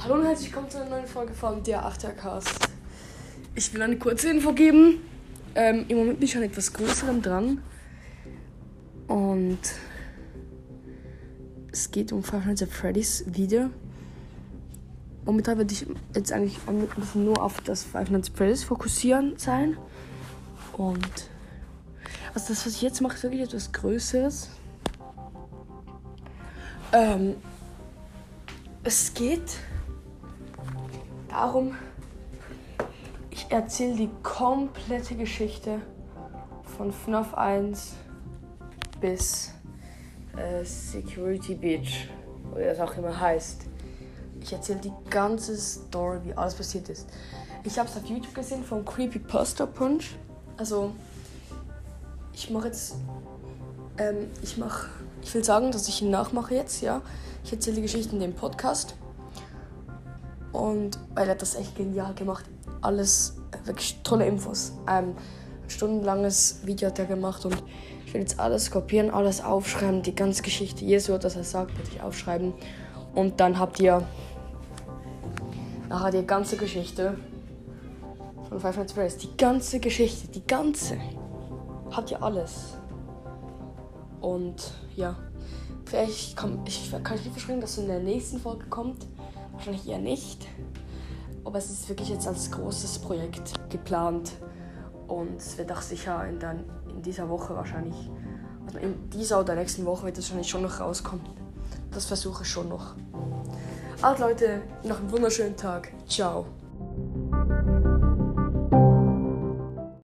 Hallo und herzlich willkommen zu einer neuen Folge von der Achtercast. Ich will eine kurze Info geben. Ähm, Im Moment bin ich schon etwas größerem dran. Und es geht um Five Nights at Freddy's Video. Momentan werde ich jetzt eigentlich nur auf das Five Nights at Freddy's fokussieren sein. Und also das, was ich jetzt mache, ist wirklich etwas Größeres. Ähm, es geht darum, ich erzähle die komplette Geschichte von FNAF 1 bis äh, Security Beach, oder das auch immer heißt. Ich erzähle die ganze Story, wie alles passiert ist. Ich habe es auf YouTube gesehen vom Creepy Poster Punch. Also, ich mache jetzt, ähm, ich mache, ich will sagen, dass ich ihn nachmache jetzt, ja. Ich erzähle die Geschichte in dem Podcast. Und weil er das echt genial gemacht. Alles, wirklich tolle Infos. Ähm, ein stundenlanges Video hat er gemacht und ich will jetzt alles kopieren, alles aufschreiben, die ganze Geschichte. Jedes Wort, das er sagt, werde ich aufschreiben. Und dann habt ihr nachher die ganze Geschichte von Five Nights at. Die ganze Geschichte, die ganze. Habt ihr alles. Und ja, vielleicht kann ich, kann ich nicht versprechen, dass es in der nächsten Folge kommt. Wahrscheinlich eher nicht. Aber es ist wirklich jetzt als großes Projekt geplant. Und es wird auch sicher in, der, in dieser Woche wahrscheinlich, also in dieser oder nächsten Woche wird es wahrscheinlich schon noch rauskommen. Das versuche ich schon noch. Also Leute, noch einen wunderschönen Tag. Ciao.